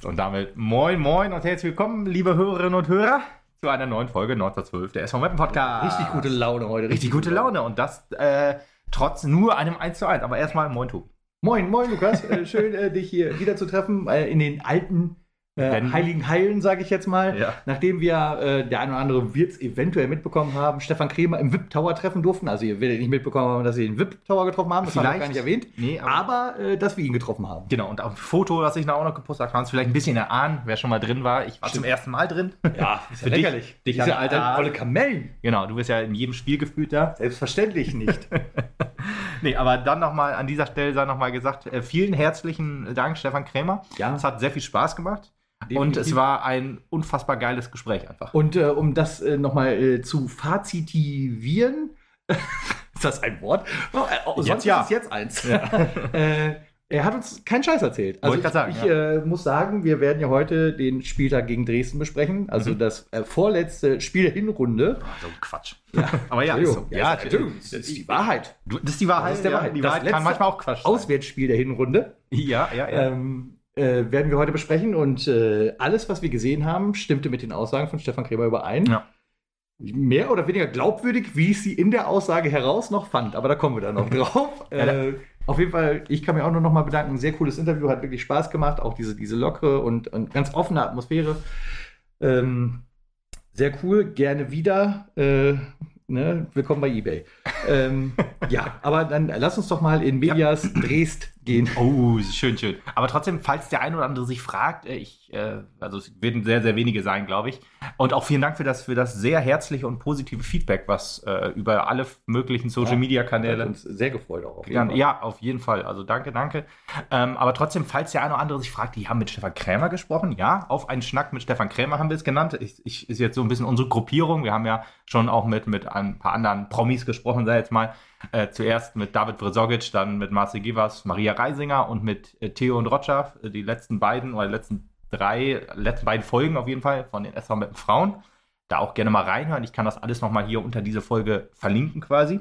Podcast. Und damit moin, moin und herzlich willkommen, liebe Hörerinnen und Hörer, zu einer neuen Folge 1912 der SV Mappen Podcast. Richtig gute Laune heute. Richtig gute Laune und das äh, trotz nur einem 1 zu 1. Aber erstmal moin, Tobi. Moin, moin, Lukas. Äh, schön, äh, dich hier wieder zu treffen äh, in den alten äh, heiligen Heilen, sage ich jetzt mal. Ja. Nachdem wir, äh, der eine oder andere wird es eventuell mitbekommen haben, Stefan Kremer im VIP Tower treffen durften. Also ihr werdet nicht mitbekommen haben, dass wir den VIP Tower getroffen haben. Das haben wir Vielleicht. gar nicht erwähnt. Nee, aber- aber äh, dass wir ihn getroffen haben. Genau, und auf dem Foto, das ich da auch noch gepostet habe, kann man es vielleicht ein bisschen erahnen, wer schon mal drin war. Ich war zum ersten Mal drin. Ja, ist Für dich- dich Diese alte volle Kamellen. Genau, du bist ja in jedem Spiel gefühlt da. Selbstverständlich nicht. Nee, aber dann nochmal an dieser Stelle sei nochmal gesagt, äh, vielen herzlichen Dank, Stefan Krämer. Ja. Es hat sehr viel Spaß gemacht. Und Definitiv. es war ein unfassbar geiles Gespräch einfach. Und äh, um das äh, nochmal äh, zu fazitivieren, ist das ein Wort? Oh, äh, oh, sonst ja. ist es jetzt eins. äh, er hat uns keinen Scheiß erzählt. Also Wollte ich sagen, ich äh, muss sagen, wir werden ja heute den Spieltag gegen Dresden besprechen. Also Mhm. das äh, vorletzte Spiel der Hinrunde. So ein Quatsch. Aber ja, so. ja, das ist die Wahrheit. Das ist die Wahrheit. Das ist der ja, Wahrheit. Die Das Wahrheit kann manchmal auch Quatsch sein. Auswärtsspiel der Hinrunde. Ja, ja, ja. Ähm, äh, werden wir heute besprechen und äh, alles, was wir gesehen haben, stimmte mit den Aussagen von Stefan Kremer überein. Ja. Mehr oder weniger glaubwürdig, wie ich sie in der Aussage heraus noch fand, aber da kommen wir dann noch drauf. Ja, äh, auf jeden Fall, ich kann mir auch nur noch mal bedanken. Sehr cooles Interview, hat wirklich Spaß gemacht. Auch diese, diese lockere und, und ganz offene Atmosphäre. Ähm, sehr cool, gerne wieder. Äh, ne? Willkommen bei eBay. ähm, ja, aber dann lass uns doch mal in Medias Dresd gehen. Oh, schön, schön. Aber trotzdem, falls der ein oder andere sich fragt, äh, ich, äh, also es werden sehr, sehr wenige sein, glaube ich. Und auch vielen Dank für das, für das sehr herzliche und positive Feedback, was äh, über alle möglichen Social Media Hat Kanäle. uns sehr gefreut auch. auf jeden Ja, Fall. ja, auf jeden Fall. Also danke, danke. Ähm, aber trotzdem, falls der eine oder andere sich fragt, die haben mit Stefan Krämer gesprochen. Ja, auf einen Schnack mit Stefan Krämer haben wir es genannt. Ich, ich, ist jetzt so ein bisschen unsere Gruppierung. Wir haben ja schon auch mit, mit ein paar anderen Promis gesprochen, sei jetzt mal. Äh, zuerst mit David Vrezogic, dann mit Marcel Givas, Maria Reisinger und mit äh, Theo und Roger. Äh, Die letzten beiden oder die letzten drei, letzten beiden Folgen auf jeden Fall von den SV mit den Frauen. Da auch gerne mal reinhören. Ich kann das alles nochmal hier unter diese Folge verlinken quasi.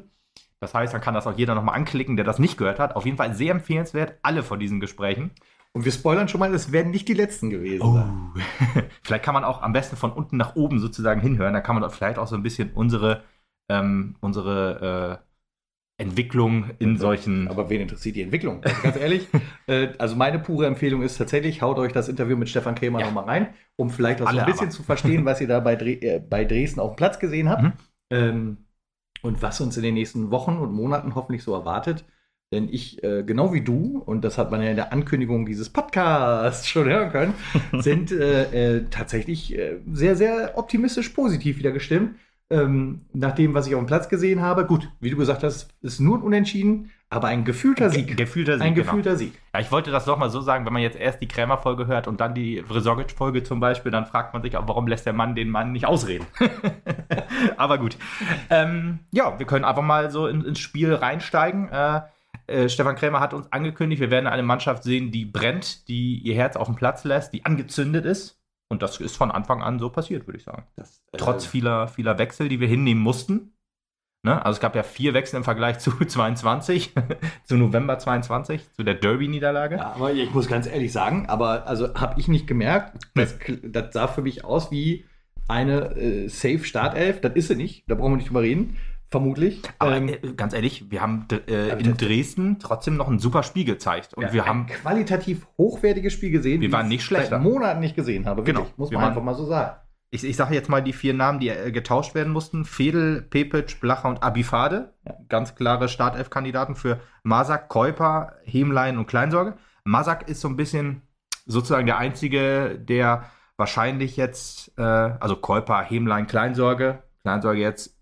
Das heißt, dann kann das auch jeder nochmal anklicken, der das nicht gehört hat. Auf jeden Fall sehr empfehlenswert, alle von diesen Gesprächen. Und wir spoilern schon mal, es werden nicht die letzten gewesen Oh. sein. vielleicht kann man auch am besten von unten nach oben sozusagen hinhören. Da kann man vielleicht auch so ein bisschen unsere, ähm, unsere äh, Entwicklung in solchen. Aber wen interessiert die Entwicklung? Also ganz ehrlich, äh, also meine pure Empfehlung ist tatsächlich, haut euch das Interview mit Stefan Krämer Ja. nochmal rein, um vielleicht auch so ein bisschen aber. zu verstehen, was ihr da bei, Dre äh, bei Dresden auf dem Platz gesehen habt. Mhm. Ähm, und was uns in den nächsten Wochen und Monaten hoffentlich so erwartet. Denn ich, äh, genau wie du, und das hat man ja in der Ankündigung dieses Podcasts schon hören können, sind äh, äh, tatsächlich sehr, sehr optimistisch positiv wieder gestimmt. Ähm, nach dem, was ich auf dem Platz gesehen habe, gut, wie du gesagt hast, ist nur ein Unentschieden, aber ein gefühlter Sieg. Gefühlter Sieg. ein genau. gefühlter Sieg. Ja, ich wollte das doch mal so sagen, wenn man jetzt erst die Krämer-Folge hört und dann die Vrezogic-Folge zum Beispiel, dann fragt man sich auch, warum lässt der Mann den Mann nicht ausreden? Aber gut. Ähm, ja, wir können einfach mal so in, ins Spiel reinsteigen. Äh, äh, Stefan Krämer hat uns angekündigt, wir werden eine Mannschaft sehen, die brennt, die ihr Herz auf dem Platz lässt, die angezündet ist. Und das ist von Anfang an so passiert, würde ich sagen. Das, äh, Trotz vieler, vieler Wechsel, die wir hinnehmen mussten. Ne? Also es gab ja vier Wechsel im Vergleich zu 22, zu November 22, zu der Derby-Niederlage. Ja, aber ich muss ganz ehrlich sagen, aber also habe ich nicht gemerkt, das, das sah für mich aus wie eine äh, safe Startelf. Das ist sie nicht, da brauchen wir nicht drüber reden. Vermutlich. Aber Ähm, äh, ganz ehrlich, wir haben äh, in Dresden trotzdem noch ein super Spiel gezeigt. Und ja, wir ein haben, qualitativ hochwertiges Spiel gesehen, Wir waren ich nicht schlechter. seit Monaten nicht gesehen habe. Genau. Wirklich, muss Wir man waren- einfach mal so sagen. ich, ich sage jetzt mal die vier Namen, die äh, getauscht werden mussten. Fedel, Pepic, Blacher und Abifade. Ja. Ganz klare Startelf-Kandidaten für Masak, Käuper, Hemlein und Kleinsorge. Masak ist so ein bisschen sozusagen der Einzige, der wahrscheinlich jetzt, äh, also Käuper, Hemlein, Kleinsorge, Kleinsorge jetzt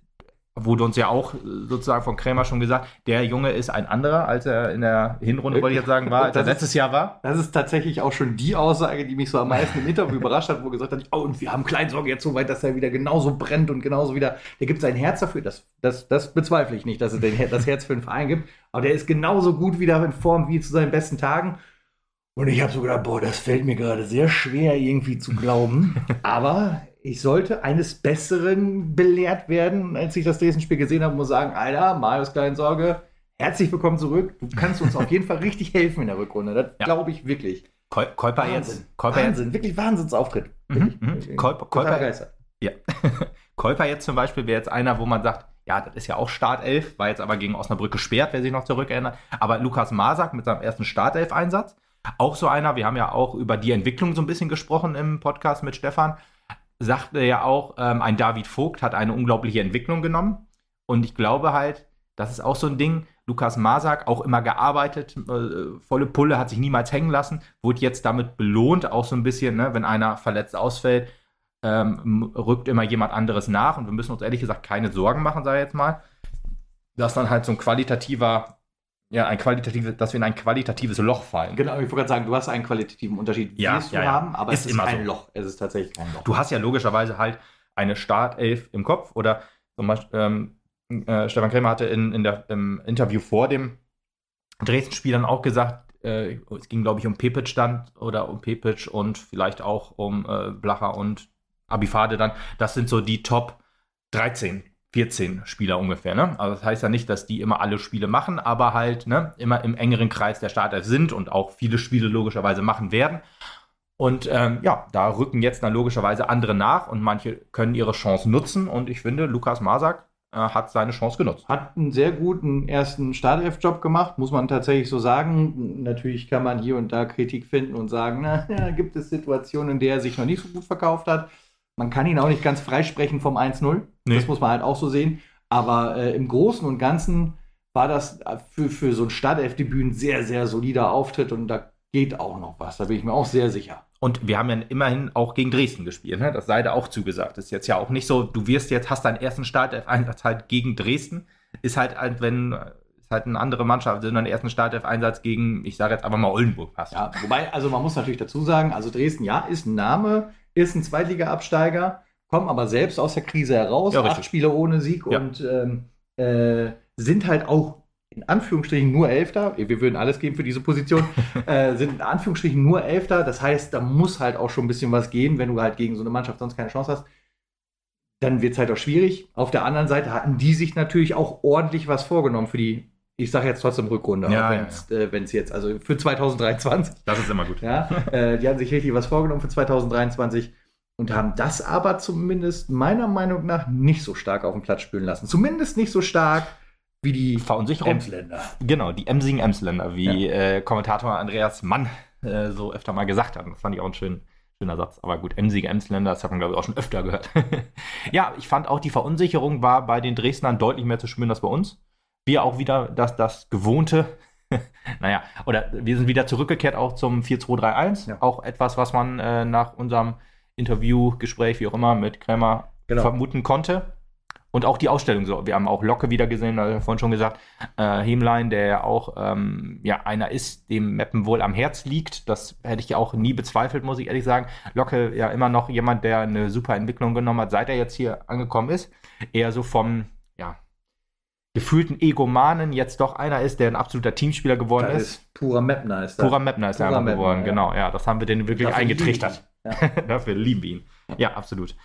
wurde uns ja auch äh, sozusagen von Krämer schon gesagt, der Junge ist ein anderer, als er in der Hinrunde, wollte ich jetzt sagen, war, als er Das ist- letztes Jahr war. Das ist tatsächlich auch schon die Aussage, die mich so am meisten im Interview überrascht hat, wo gesagt hat, oh, und wir haben Kleinsorge jetzt so weit, dass er wieder genauso brennt und genauso wieder, der gibt sein Herz dafür. Das, das, das bezweifle ich nicht, dass er den, das Herz für den Verein gibt. Aber der ist genauso gut wieder in Form wie zu seinen besten Tagen. Und ich habe so gedacht, boah, das fällt mir gerade sehr schwer irgendwie zu glauben. Aber ich sollte eines Besseren belehrt werden, als ich das Dresden-Spiel gesehen habe, muss sagen, Alter, Marius Kleinsorge, herzlich willkommen zurück. Du kannst uns auf jeden Fall richtig helfen in der Rückrunde. Das Ja. glaube ich wirklich. Kol Kolper Wahnsinn. jetzt. Jetzt. Wahnsinn, wirklich Wahnsinnsauftritt. Mhm, mhm. Kolper- total Kolper- begeistert. Ja. Kolper jetzt zum Beispiel wäre jetzt einer, wo man sagt, ja, das ist ja auch Startelf, war jetzt aber gegen Osnabrück gesperrt, wer sich noch zurückerinnert. Aber Lukas Masak mit seinem ersten Startelf-Einsatz, auch so einer, wir haben ja auch über die Entwicklung so ein bisschen gesprochen im Podcast mit Stefan, sagte ja auch, ähm, ein David Vogt hat eine unglaubliche Entwicklung genommen. Und ich glaube halt, das ist auch so ein Ding. Lukas Masak auch immer gearbeitet, äh, volle Pulle, hat sich niemals hängen lassen, wurde jetzt damit belohnt, auch so ein bisschen, ne, wenn einer verletzt ausfällt, ähm, rückt immer jemand anderes nach und wir müssen uns ehrlich gesagt keine Sorgen machen, sage ich jetzt mal, dass dann halt so ein qualitativer, ja, ein qualitatives, dass wir in ein qualitatives Loch fallen. Genau, ich wollte gerade sagen, du hast einen qualitativen Unterschied, Ja, wirst du ja, ja. haben, aber Ist es ist immer kein so. Loch. Es ist tatsächlich kein Loch. Du hast ja logischerweise halt eine Startelf im Kopf oder zum Beispiel, ähm, äh, Stefan Krämer hatte in, in der, im Interview vor dem Dresden-Spiel dann auch gesagt, äh, es ging glaube ich um Pepic dann oder um Pepic und vielleicht auch um äh, Blacher und Abifade dann. Das sind so die Top 13, 14 Spieler ungefähr. Ne? Also das heißt ja nicht, dass die immer alle Spiele machen, aber halt ne, immer im engeren Kreis der Startelf sind und auch viele Spiele logischerweise machen werden. Und ähm, ja, da rücken jetzt dann logischerweise andere nach und manche können ihre Chance nutzen. Und ich finde, Lukas Masak äh, hat seine Chance genutzt. Hat einen sehr guten ersten Startelf-Job gemacht, muss man tatsächlich so sagen. Natürlich kann man hier und da Kritik finden und sagen, na, ja, gibt es Situationen, in der er sich noch nicht so gut verkauft hat. Man kann ihn auch nicht ganz freisprechen vom 1-0. Nee. Das muss man halt auch so sehen. Aber äh, im Großen und Ganzen war das für, für so ein Startelf-Debüt ein sehr, sehr solider Auftritt und da geht auch noch was. Da bin ich mir auch sehr sicher. Und wir haben ja immerhin auch gegen Dresden gespielt. Ne? Das sei da auch zugesagt. Ist jetzt ja auch nicht so, du wirst jetzt, hast deinen ersten Startelf-Einsatz halt gegen Dresden. Ist halt, halt wenn, ist halt eine andere Mannschaft, sondern den ersten Startelf-Einsatz gegen, ich sage jetzt einfach mal Oldenburg hast. Ja, wobei, also man muss natürlich dazu sagen, also Dresden, ja, ist ein Name, ist ein Zweitliga-Absteiger, kommen aber selbst aus der Krise heraus, Ja, acht richtig. Spiele ohne Sieg Ja. und ähm, äh, sind halt auch in Anführungsstrichen nur Elfter. Wir würden alles geben für diese Position. äh, sind in Anführungsstrichen nur Elfter. Das heißt, da muss halt auch schon ein bisschen was gehen, wenn du halt gegen so eine Mannschaft sonst keine Chance hast. Dann wird es halt auch schwierig. Auf der anderen Seite hatten die sich natürlich auch ordentlich was vorgenommen für die, ich sage jetzt trotzdem Rückrunde, Ja, auch ja, wenn's, äh, jetzt, also für 2023. Das ist immer gut. Ja, äh, die haben sich richtig was vorgenommen für 2023 und haben das aber zumindest meiner Meinung nach nicht so stark auf dem Platz spielen lassen. Zumindest nicht so stark wie die Verunsicherung. Emsländer. Genau, die emsigen Emsländer, wie äh, Kommentator Andreas Mann äh, so öfter mal gesagt hat. Das fand ich auch ein schön, schöner Satz. Aber gut, emsige Emsländer, das hat man, glaube ich, auch schon öfter gehört. ja, ich fand auch, die Verunsicherung war bei den Dresdnern deutlich mehr zu spüren als bei uns. Wir auch wieder das, das gewohnte, naja, oder wir sind wieder zurückgekehrt auch zum 4-2-3-1. Ja. Auch etwas, was man äh, nach unserem Interview, Gespräch, wie auch immer, mit Krämer Genau. vermuten konnte. Und auch die Ausstellung so. Wir haben auch Locke wieder gesehen, also vorhin schon gesagt. Äh, Hemlein, der ja auch ähm, ja, einer ist, dem Meppen wohl am Herz liegt. Das hätte ich ja auch nie bezweifelt, muss ich ehrlich sagen. Locke ja immer noch jemand, der eine super Entwicklung genommen hat, seit er jetzt hier angekommen ist. Eher so vom, gefühlten Egomanen jetzt doch einer ist, der ein absoluter Teamspieler geworden ist. ist purer Mapner. Ist das. Purer Meppner ist er geworden, Meppner, genau. Ja, das haben wir den wirklich Dafür eingetrichtert. lieben. Ja. Dafür lieben wir ihn. Ja, absolut.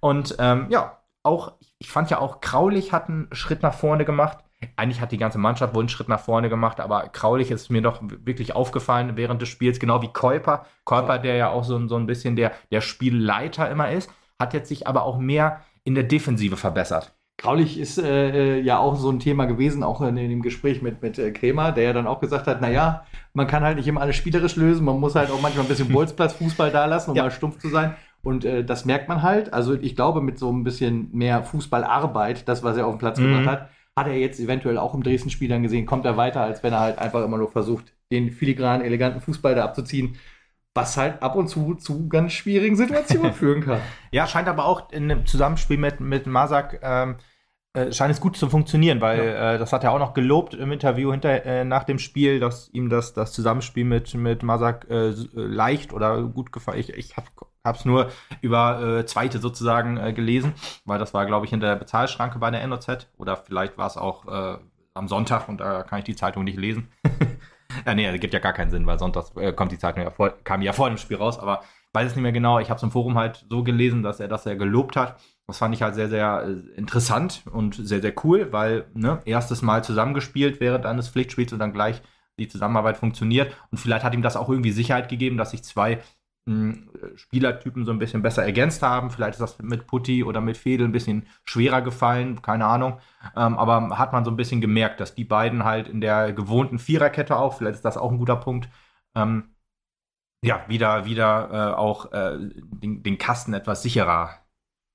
Und ähm, ja, auch, ich fand ja auch, Kraulich hat einen Schritt nach vorne gemacht. Eigentlich hat die ganze Mannschaft wohl einen Schritt nach vorne gemacht, aber Kraulich ist mir doch wirklich aufgefallen während des Spiels, genau wie Käuper. Käuper, der ja auch so, so ein bisschen der, der Spielleiter immer ist, hat jetzt sich aber auch mehr in der Defensive verbessert. Graulich ist äh, äh, ja auch so ein Thema gewesen, auch in, in dem Gespräch mit, mit äh, Kremer, der ja dann auch gesagt hat, naja, man kann halt nicht immer alles spielerisch lösen, man muss halt auch manchmal ein bisschen Bolzplatz-Fußball da lassen, um Ja. mal stumpf zu sein. Und äh, das merkt man halt. Also ich glaube, mit so ein bisschen mehr Fußballarbeit, das, was er auf den Platz Mhm. gebracht hat, hat er jetzt eventuell auch im Dresden-Spiel dann gesehen, kommt er weiter, als wenn er halt einfach immer nur versucht, den filigranen, eleganten Fußball da abzuziehen, was halt ab und zu zu ganz schwierigen Situationen führen kann. Ja, scheint aber auch in einem Zusammenspiel mit, mit Masak, ähm, äh, scheint es gut zu funktionieren, weil äh, das hat er auch noch gelobt im Interview hinter, äh, nach dem Spiel, dass ihm das, das Zusammenspiel mit, mit Masak äh, äh, leicht oder gut gefallen. Ich, ich habe es nur über zweite sozusagen gelesen, weil das war, glaube ich, hinter der Bezahlschranke bei der NOZ oder vielleicht war es auch am Sonntag und da kann ich die Zeitung nicht lesen. Ja, nee, das gibt ja gar keinen Sinn, weil sonntags kommt die Zeitung ja vor, kam ja vor dem Spiel raus, aber weiß es nicht mehr genau. Ich habe es im Forum halt so gelesen, dass er das ja gelobt hat. Das fand ich halt sehr, sehr äh, interessant und sehr, sehr cool, weil ne, erstes Mal zusammengespielt während eines Pflichtspiels und dann gleich die Zusammenarbeit funktioniert. Und vielleicht hat ihm das auch irgendwie Sicherheit gegeben, dass sich zwei mh, Spielertypen so ein bisschen besser ergänzt haben. Vielleicht ist das mit Putti oder mit Fedel ein bisschen schwerer gefallen, keine Ahnung. Ähm, aber hat man so ein bisschen gemerkt, dass die beiden halt in der gewohnten Viererkette auch, vielleicht ist das auch ein guter Punkt, ähm, ja, wieder, wieder äh, auch äh, den, den Kasten etwas sicherer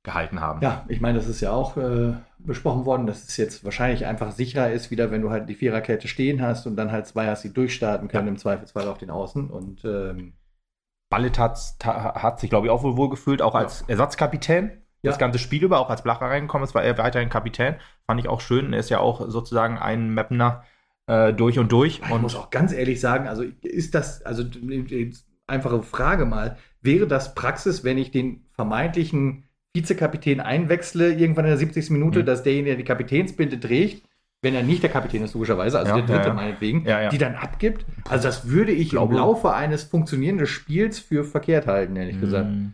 gehalten haben. Ja, ich meine, das ist ja auch äh, besprochen worden, dass es jetzt wahrscheinlich einfach sicherer ist, wieder wenn du halt die Viererkette stehen hast und dann halt zwei hast, die durchstarten können, ja. im Zweifelsfall auf den Außen. Und ähm, Ballet hat, hat sich, glaube ich, auch wohl wohl gefühlt, auch als ja. Ersatzkapitän. Ja. Das ganze Spiel über, auch als Blacher reingekommen ist, war er weiterhin Kapitän. Fand ich auch schön. Er ist ja auch sozusagen ein Mapner äh, durch und durch. Ich und muss auch ganz ehrlich sagen, also ist das, also einfache Frage mal, wäre das Praxis, wenn ich den vermeintlichen Vizekapitän einwechsle, irgendwann in der 70. Minute, mhm. dass derjenige, der die Kapitänsbinde trägt, wenn er nicht der Kapitän ist, logischerweise, also ja, der dritte ja, ja. meinetwegen, die dann abgibt. Also das würde ich im Laufe eines funktionierenden Spiels für verkehrt halten, ehrlich gesagt. Mhm.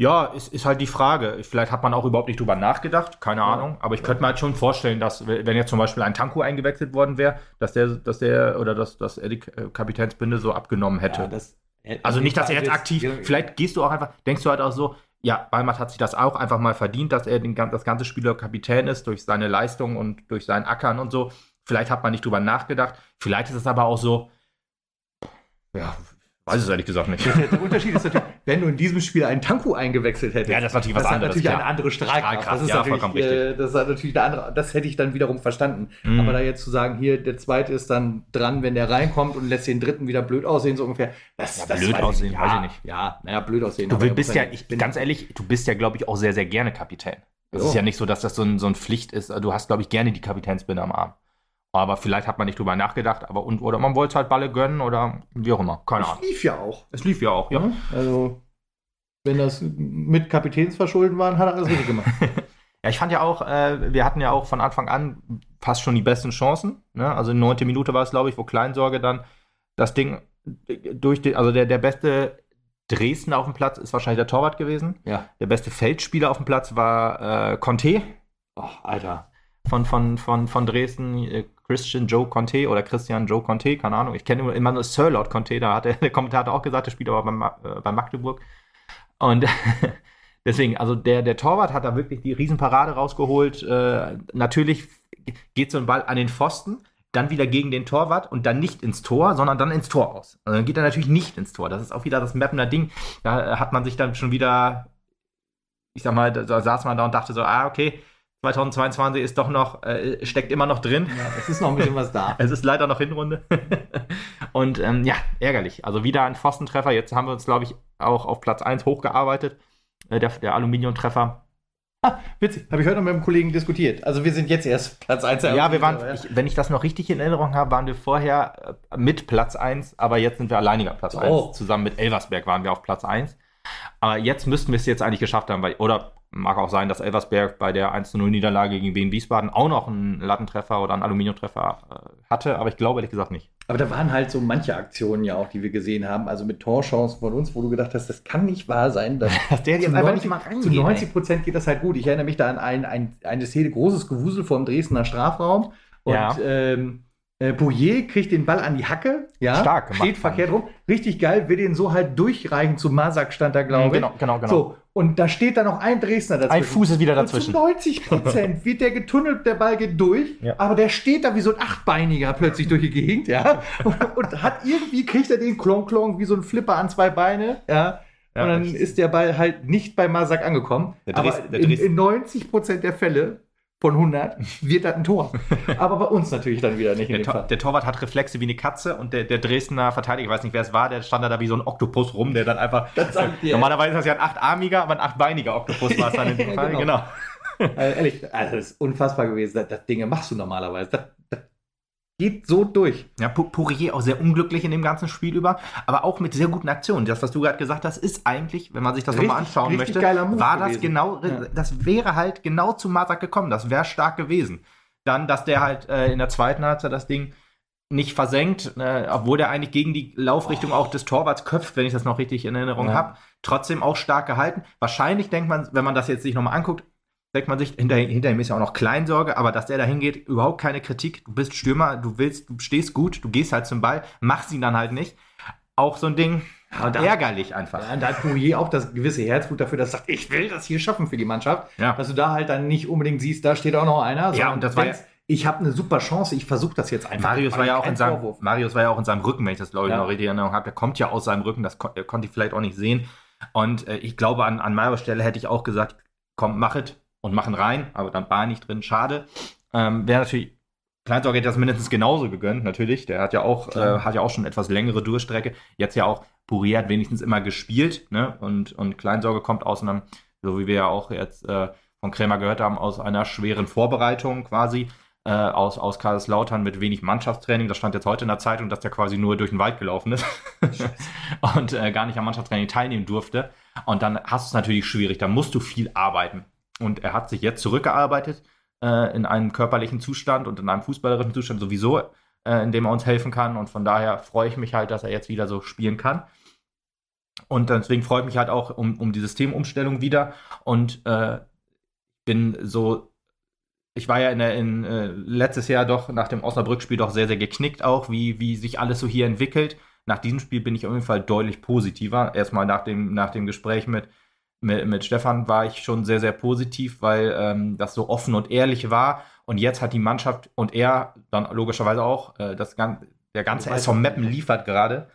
Ja, ist, ist halt die Frage. Vielleicht hat man auch überhaupt nicht drüber nachgedacht, keine Ahnung. Aber ich könnte mir halt schon vorstellen, dass, wenn jetzt zum Beispiel ein Tanko eingewechselt worden wäre, dass der, dass der oder dass, dass er die Kapitänsbinde so abgenommen hätte. Das, also nicht, dass er jetzt aktiv, vielleicht gehst du auch einfach, denkst du halt auch so, ja, Balmat hat sich das auch einfach mal verdient, dass er den, das ganze Spieler Kapitän ist durch seine Leistung und durch sein Ackern und so. Vielleicht hat man nicht drüber nachgedacht. Vielleicht ist es aber auch so, ja, Weiß es ehrlich gesagt nicht. Der, Unterschied ist natürlich, wenn du in diesem Spiel einen Tanku eingewechselt hättest. Ja, das ist natürlich was das anderes. Natürlich eine andere Strahlkraft. Strahlkraft. Das ist ja, vollkommen richtig. Äh, das hat natürlich eine andere, das hätte ich dann wiederum verstanden. Mm. Aber da jetzt zu sagen, hier, der zweite ist dann dran, wenn der reinkommt und lässt den dritten wieder blöd aussehen, so ungefähr. Das, ja, das blöd aussehen, ja, weiß ich nicht. Ja, naja, blöd aussehen. Du bist ja, ich, ganz ehrlich, du bist ja, glaube ich, auch sehr, sehr gerne Kapitän. Es ist ja nicht so, dass das so, ein, so eine Pflicht ist. Du hast, glaube ich, gerne die Kapitänsbinde am Arm. Aber vielleicht hat man nicht drüber nachgedacht, aber und, oder man wollte halt Balle gönnen oder wie auch immer. Keine Ahnung. Es lief ja auch. Es lief ja auch, ja. Also, wenn das mit Kapitänsverschulden waren, hat er alles richtig gemacht. ja, ich fand ja auch, äh, wir hatten ja auch von Anfang an fast schon die besten Chancen. Ne? Also neunte Minute war es, glaube ich, wo Kleinsorge dann das Ding durch den, also der, der beste Dresden auf dem Platz ist wahrscheinlich der Torwart gewesen. Ja. Der beste Feldspieler auf dem Platz war äh, Conte. Oh, Alter. Von, von, von, von Dresden, äh, Christian Joe Conte oder Christian Joe Conte, keine Ahnung. Ich kenne immer nur Sir Lord Conte, da hat der, der Kommentator auch gesagt, der spielt aber bei, äh, bei Magdeburg. Und deswegen, also der, der Torwart hat da wirklich die Riesenparade rausgeholt. Äh, natürlich geht so ein Ball an den Pfosten, dann wieder gegen den Torwart und dann nicht ins Tor, sondern dann ins Tor aus. Also dann geht er natürlich nicht ins Tor. Das ist auch wieder das Mappener Ding. Da hat man sich dann schon wieder, ich sag mal, da saß man da und dachte so, ah, okay, 2022 ist doch noch, äh, steckt immer noch drin. Ja, es ist noch ein bisschen was da. es ist leider noch Hinrunde. und ähm, ja, ärgerlich. Also wieder ein Pfostentreffer. Jetzt haben wir uns, glaube ich, auch auf Platz 1 hochgearbeitet. Äh, der, der Aluminiumtreffer. Ah, witzig. Habe ich heute noch mit einem Kollegen diskutiert. Also wir sind jetzt erst Platz 1. Ja, wir waren, ich, wenn ich das noch richtig in Erinnerung habe, waren wir vorher äh, mit Platz 1, aber jetzt sind wir alleiniger Platz oh. 1. Zusammen mit Elversberg waren wir auf Platz 1. Aber jetzt müssten wir es jetzt eigentlich geschafft haben, weil, oder Mag auch sein, dass Elversberg bei der 1-0-Niederlage gegen Wien Wiesbaden auch noch einen Lattentreffer oder einen Aluminiumtreffer äh, hatte, aber ich glaube ehrlich gesagt nicht. Aber da waren halt so manche Aktionen ja auch, die wir gesehen haben, also mit Torchancen von uns, wo du gedacht hast, das kann nicht wahr sein. Dass, dass der jetzt einfach 90, nicht mal rangehen, Zu 90 Prozent geht das halt gut. Ich erinnere mich da an ein, ein, eine Szene, großes Gewusel vor dem Dresdner Strafraum. Und ja. ähm, äh, Bouillet kriegt den Ball an die Hacke, ja, Stark gemacht, steht verkehrt rum, richtig geil, will den so halt durchreichen zu Masak stand da, glaube ich. Genau, genau, genau. So, und da steht da noch ein Dresdner dazwischen. Ein Fuß ist wieder dazwischen. Und zu 90 Prozent wird der getunnelt, der Ball geht durch, ja. aber der steht da wie so ein Achtbeiniger plötzlich durch die gehinkt, ja, und, und, hat irgendwie, kriegt er den Klong-Klong wie so ein Flipper an zwei Beine, ja, und dann ist der Ball halt nicht bei Masak angekommen. Der Dres aber in, in 90 Prozent der Fälle von 100 wird das ein Tor. Aber bei uns natürlich dann wieder nicht. Der, Tor, der, Torwart hat Reflexe wie eine Katze und der, der Dresdner Verteidiger, ich weiß nicht, wer es war, der stand da wie so ein Oktopus rum, der dann einfach. normalerweise ist das ja ein achtarmiger, aber ein achtbeiniger Oktopus war es dann in dem Fall. genau. genau. Also ehrlich, also das ist unfassbar gewesen. Das, das Dinge machst du normalerweise. Das, das geht so durch. Ja, Poirier auch sehr unglücklich in dem ganzen Spiel über, aber auch mit sehr guten Aktionen. Das, was du gerade gesagt hast, ist eigentlich, wenn man sich das nochmal anschauen möchte, war das gewesen. genau, ja. das wäre halt genau zu Masak gekommen. Das wäre stark gewesen. Dann, dass der halt äh, in der zweiten Halbzeit das Ding nicht versenkt, äh, obwohl der eigentlich gegen die Laufrichtung oh. auch des Torwarts köpft, wenn ich das noch richtig in Erinnerung ja. habe. Trotzdem auch stark gehalten. Wahrscheinlich denkt man, wenn man das jetzt sich nochmal anguckt, denkt man sich, hinter, hinter ihm ist ja auch noch Kleinsorge, aber dass der da hingeht, überhaupt keine Kritik. Du bist Stürmer, du willst, du stehst gut, du gehst halt zum Ball, machst ihn dann halt nicht. Auch so ein Ding, Ja, da- ärgerlich einfach. Ja, da hat Poirier auch das gewisse Herzblut dafür, dass er sagt, ich will das hier schaffen für die Mannschaft. Ja. Dass du da halt dann nicht unbedingt siehst, da steht auch noch einer. sondern und das war denkst, ich habe eine super Chance, ich versuche das jetzt einfach. Marius war ja auch in seinem, Vorwurf. Marius war ja auch in seinem Rücken, wenn ich das glaube ich Ja. noch richtig in Erinnerung habe. Der kommt ja aus seinem Rücken, das kon er konnte ich vielleicht auch nicht sehen. Und äh, ich glaube, an, an Marius Stelle hätte ich auch gesagt, komm, mach es und machen rein, aber dann war er nicht drin, schade. Ähm, Wäre natürlich, Kleinsorge hätte das mindestens genauso gegönnt, natürlich. Der hat ja auch, äh, hat ja auch schon etwas längere Durchstrecke. Jetzt ja auch, Pourier hat wenigstens immer gespielt, ne? Und, und Kleinsorge kommt aus einem, so wie wir ja auch jetzt äh, von Krämer gehört haben, aus einer schweren Vorbereitung quasi äh, aus, aus Kaiserslautern mit wenig Mannschaftstraining. Das stand jetzt heute in der Zeitung, dass der quasi nur durch den Wald gelaufen ist und äh, gar nicht am Mannschaftstraining teilnehmen durfte. Und dann hast du es natürlich schwierig, da musst du viel arbeiten. Und er hat sich jetzt zurückgearbeitet äh, in einem körperlichen Zustand und in einem fußballerischen Zustand sowieso, äh, in dem er uns helfen kann. Und von daher freue ich mich halt, dass er jetzt wieder so spielen kann. Und deswegen freue ich mich halt auch um, um die Systemumstellung wieder. Und äh, bin so ich war ja in, der, in äh, letztes Jahr doch nach dem Osnabrück-Spiel doch sehr, sehr geknickt auch, wie, wie sich alles so hier entwickelt. Nach diesem Spiel bin ich auf jeden Fall deutlich positiver. Erstmal nach dem, nach dem Gespräch mit, mit, mit Stefan war ich schon sehr, sehr positiv, weil ähm, das so offen und ehrlich war. Und jetzt hat die Mannschaft und er dann logischerweise auch, äh, das, gan- der ganze SV Meppen liefert gerade.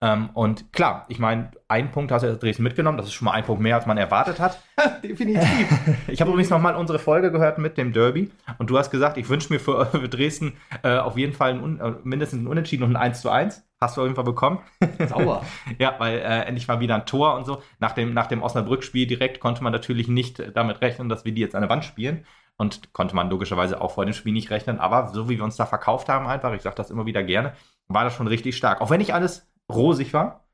Ähm, und klar, ich meine, einen Punkt hast du aus Dresden mitgenommen, das ist schon mal ein Punkt mehr, als man erwartet hat. Definitiv. Ich habe übrigens noch mal unsere Folge gehört mit dem Derby und du hast gesagt, ich wünsche mir für, für Dresden äh, auf jeden Fall ein, äh, mindestens ein Unentschieden und ein 1 zu 1. Hast du auf jeden Fall bekommen. Sauer. ja, weil äh, endlich mal wieder ein Tor und so. Nach dem, nach dem Osnabrück-Spiel direkt konnte man natürlich nicht äh, damit rechnen, dass wir die jetzt an der Wand spielen. Und konnte man logischerweise auch vor dem Spiel nicht rechnen. Aber so wie wir uns da verkauft haben, einfach, ich sage das immer wieder gerne, war das schon richtig stark. Auch wenn nicht alles rosig war.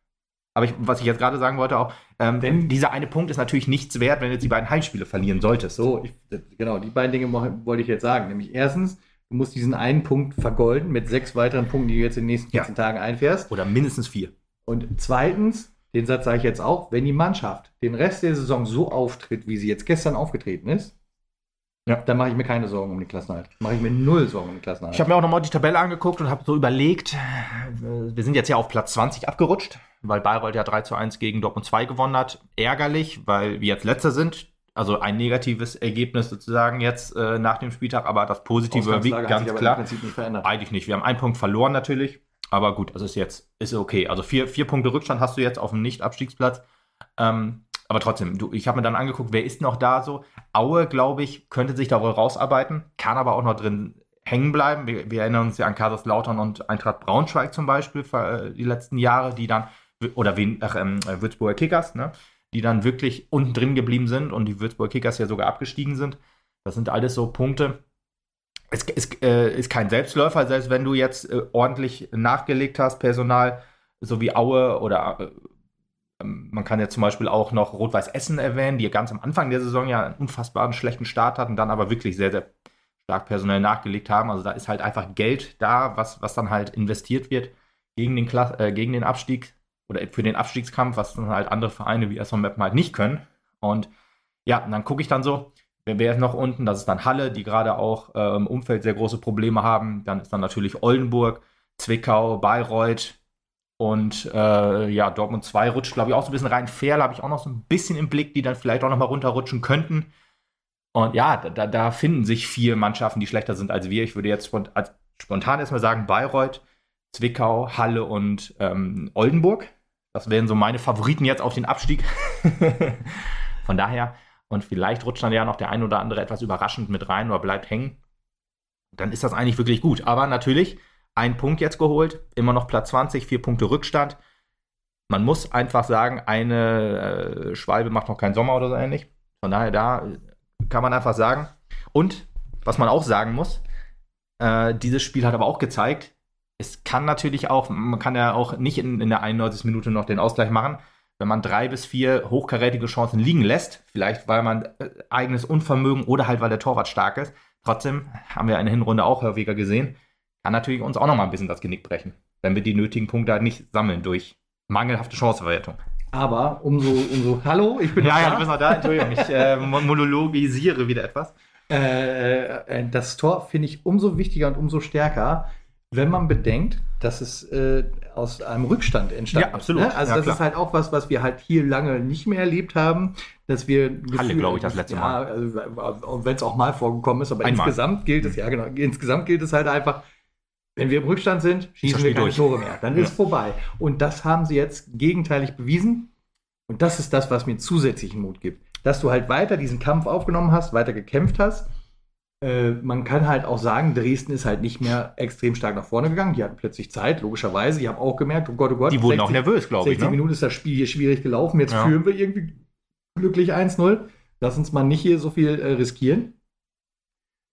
Aber ich, was ich jetzt gerade sagen wollte auch, ähm, denn dieser eine Punkt ist natürlich nichts wert, wenn du jetzt die beiden Heimspiele verlieren solltest. So, ich, genau, die beiden Dinge wollte ich jetzt sagen. Nämlich erstens, du musst diesen einen Punkt vergolden mit sechs weiteren Punkten, die du jetzt in den nächsten Ja. 14 Tagen einfährst. Oder mindestens vier. Und zweitens, den Satz sage ich jetzt auch, wenn die Mannschaft den Rest der Saison so auftritt, wie sie jetzt gestern aufgetreten ist, Ja. dann mache ich mir keine Sorgen um den Klassenhalt. Mache ich mir null Sorgen um den Klassenhalt. Ich habe mir auch nochmal die Tabelle angeguckt und habe so überlegt, äh, wir sind jetzt ja auf Platz 20 abgerutscht, weil Bayreuth ja 3 zu 1 gegen Dortmund 2 gewonnen hat. Ärgerlich, weil wir jetzt Letzter sind. Also ein negatives Ergebnis sozusagen jetzt äh, nach dem Spieltag, aber das Positive überwiegt ganz klar. im nicht verändert. Eigentlich nicht. Wir haben einen Punkt verloren natürlich, aber gut, also ist jetzt ist okay. Also vier, vier Punkte Rückstand hast du jetzt auf dem Nicht-Abstiegsplatz. Ähm, aber trotzdem, du, ich habe mir dann angeguckt, wer ist noch da so. Aue, glaube ich, könnte sich da wohl rausarbeiten, kann aber auch noch drin hängen bleiben. Wir, wir erinnern uns ja an Kaiserslautern und Eintracht Braunschweig zum Beispiel äh, die letzten Jahre, die dann, oder wen, ach, ähm, äh, Würzburger Kickers, ne? die dann wirklich unten drin geblieben sind und die Würzburger Kickers ja sogar abgestiegen sind. Das sind alles so Punkte. Es ist, äh, ist kein Selbstläufer, selbst wenn du jetzt äh, ordentlich nachgelegt hast, Personal, so wie Aue oder äh, man kann ja zum Beispiel auch noch Rot-Weiß Essen erwähnen, die ganz am Anfang der Saison ja einen unfassbaren schlechten Start hatten, dann aber wirklich sehr, sehr stark personell nachgelegt haben. Also da ist halt einfach Geld da, was, was dann halt investiert wird gegen den, äh, gegen den Abstieg oder für den Abstiegskampf, was dann halt andere Vereine wie SV Meppen halt nicht können. Und ja, dann gucke ich dann so, wer wäre noch unten? Das ist dann Halle, die gerade auch äh, im Umfeld sehr große Probleme haben. Dann ist dann natürlich Oldenburg, Zwickau, Bayreuth und äh, ja, Dortmund 2 rutscht, glaube ich, auch so ein bisschen rein. Ferl habe ich auch noch so ein bisschen im Blick, die dann vielleicht auch noch mal runterrutschen könnten. Und ja, da- da, finden sich vier Mannschaften, die schlechter sind als wir. Ich würde jetzt spont als, spontan erstmal sagen, Bayreuth, Zwickau, Halle und ähm, Oldenburg. Das wären so meine Favoriten jetzt auf den Abstieg. Von daher, und vielleicht rutscht dann ja noch der ein oder andere etwas überraschend mit rein oder bleibt hängen. Dann ist das eigentlich wirklich gut. Aber natürlich, ein Punkt jetzt geholt, immer noch Platz 20, vier Punkte Rückstand. Man muss einfach sagen, eine äh, Schwalbe macht noch keinen Sommer oder so ähnlich. Von daher, da kann man einfach sagen. Und was man auch sagen muss, äh, dieses Spiel hat aber auch gezeigt, es kann natürlich auch, man kann ja auch nicht in, in der 91. Minute noch den Ausgleich machen, wenn man drei bis vier hochkarätige Chancen liegen lässt, vielleicht weil man äh, eigenes Unvermögen oder halt weil der Torwart stark ist. Trotzdem haben wir eine Hinrunde auch häufiger gesehen, kann natürlich uns auch noch mal ein bisschen das Genick brechen, wenn wir die nötigen Punkte halt nicht sammeln durch mangelhafte Chanceverwertung. Aber umso, umso, hallo, ich bin ja, noch ja, da. du bist noch da. Entschuldigung, ich äh, mon- monologisiere wieder etwas. Äh, äh, das Tor finde ich umso wichtiger und umso stärker, wenn man bedenkt, dass es äh, aus einem Rückstand entstanden Ja, absolut. ist. Ne? Also Ja, das klar. ist halt auch was, was wir halt hier lange nicht mehr erlebt haben, dass wir Halle, glaube ich, das letzte Mal. Ja, also, wenn es auch mal vorgekommen ist, aber Einmal. insgesamt gilt es ja genau. Insgesamt gilt es halt einfach. Wenn wir im Rückstand sind, schießen wir keine durch. Tore mehr. Dann Ja. ist vorbei. Und das haben sie jetzt gegenteilig bewiesen. Und das ist das, was mir zusätzlichen Mut gibt. Dass du halt weiter diesen Kampf aufgenommen hast, weiter gekämpft hast. Äh, man kann halt auch sagen, Dresden ist halt nicht mehr extrem stark nach vorne gegangen. Die hatten plötzlich Zeit, logischerweise. Die haben auch gemerkt, oh Gott, oh Gott. Die wurden auch 60 nervös, glaube ich. 60 Ne? Minuten ist das Spiel hier schwierig gelaufen. Jetzt Ja. führen wir irgendwie glücklich 1-0. Lass uns mal nicht hier so viel äh, riskieren.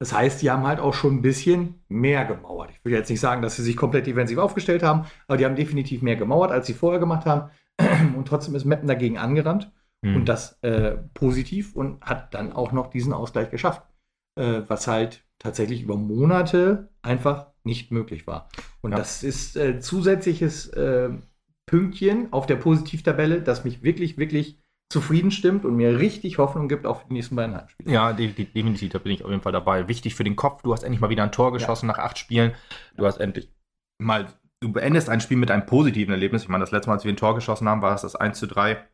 Das heißt, die haben halt auch schon ein bisschen mehr gemauert. Ich will jetzt nicht sagen, dass sie sich komplett defensiv aufgestellt haben, aber die haben definitiv mehr gemauert, als sie vorher gemacht haben. Und trotzdem ist Meppen dagegen angerannt. Hm. Und das äh, positiv und hat dann auch noch diesen Ausgleich geschafft. Äh, was halt tatsächlich über Monate einfach nicht möglich war. Und Ja. das ist äh, zusätzliches äh, Pünktchen auf der Positivtabelle, das mich wirklich, wirklich zufrieden stimmt und mir richtig Hoffnung gibt auch für die nächsten beiden Heimspiele. Ja, de- de- definitiv, da bin ich auf jeden Fall dabei. Wichtig für den Kopf, du hast endlich mal wieder ein Tor geschossen nach acht Spielen. Du hast endlich mal, du beendest ein Spiel mit einem positiven Erlebnis. Ich meine, das letzte Mal, als wir ein Tor geschossen haben, war es das 1 zu 3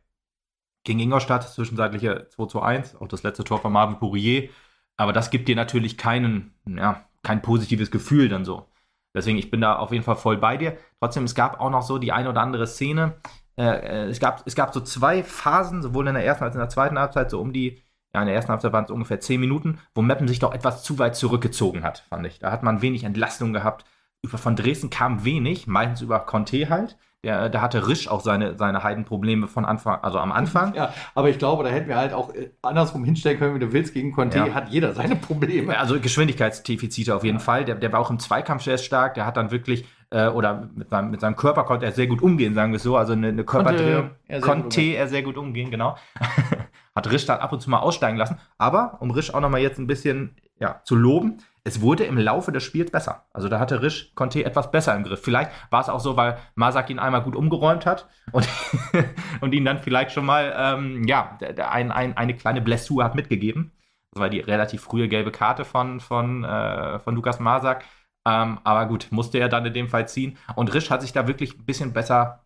gegen Ingolstadt, zwischenzeitliche 2 zu 1, auch das letzte Tor von Marvin Pourier. Aber das gibt dir natürlich keinen, ja, kein positives Gefühl dann so. Deswegen, ich bin da auf jeden Fall voll bei dir. Trotzdem, es gab auch noch so die eine oder andere Szene. Äh, äh, es, gab, es gab so zwei Phasen, sowohl in der ersten als auch in der zweiten Halbzeit, so um die, ja, in der ersten Halbzeit waren es ungefähr zehn Minuten, wo Meppen sich doch etwas zu weit zurückgezogen hat, fand ich. Da hat man wenig Entlastung gehabt. Über, von Dresden kam wenig, meistens über Conte halt. Der, da hatte Risch auch seine, seine Heidenprobleme von Anfang, also am Anfang. Ja, aber ich glaube, da hätten wir halt auch äh, andersrum hinstellen können, wie du willst. Gegen Conte Ja. hat jeder seine Probleme. Also Geschwindigkeitsdefizite auf jeden Fall. Der, der war auch im Zweikampf sehr stark. Der hat dann wirklich, äh, oder mit seinem, mit seinem Körper konnte er sehr gut umgehen, sagen wir es so. Also eine, eine Körperdrehung er sehr gut konnte er sehr gut umgehen, genau. hat Risch dann ab und zu mal aussteigen lassen. Aber um Risch auch nochmal jetzt ein bisschen ja, zu loben, es wurde im Laufe des Spiels besser. Also da hatte Risch Conte etwas besser im Griff. Vielleicht war es auch so, weil Masak ihn einmal gut umgeräumt hat und, und ihn dann vielleicht schon mal ähm, ja, ein, ein, eine kleine Blessur hat mitgegeben. Das war die relativ frühe gelbe Karte von, von, äh, von Lukas Masak. Ähm, aber gut, musste er dann in dem Fall ziehen. Und Risch hat sich da wirklich ein bisschen besser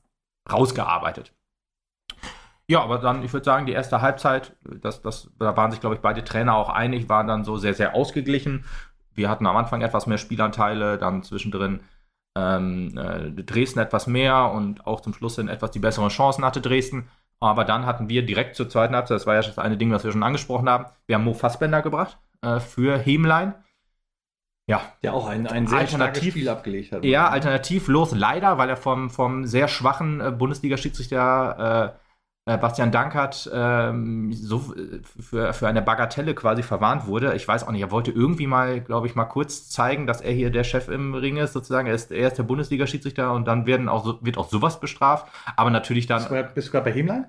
rausgearbeitet. Ja, aber dann, ich würde sagen, die erste Halbzeit, das, das, da waren sich, glaube ich, beide Trainer auch einig, waren dann so sehr, sehr ausgeglichen. Wir hatten am Anfang etwas mehr Spielanteile, dann zwischendrin ähm, äh, Dresden etwas mehr und auch zum Schluss hin etwas die besseren Chancen hatte Dresden. Aber dann hatten wir direkt zur zweiten Halbzeit, das war ja das eine Ding, was wir schon angesprochen haben, wir haben Mo Fassbender gebracht äh, für Hemlein. Ja, Der auch ein, ein sehr Alternativ- Spiel abgelegt hat. ja, alternativlos leider, weil er vom, vom sehr schwachen äh, Bundesliga-Schiedsrichter äh, äh, Bastian Dankert ähm, so äh, für, für eine Bagatelle quasi verwarnt wurde. Ich weiß auch nicht, er wollte irgendwie mal, glaube ich, mal kurz zeigen, dass er hier der Chef im Ring ist, sozusagen. Er ist, er ist der Bundesliga-Schiedsrichter und dann werden auch so, wird auch sowas bestraft. Aber natürlich dann. Bist du, bist du gerade bei Hemlein?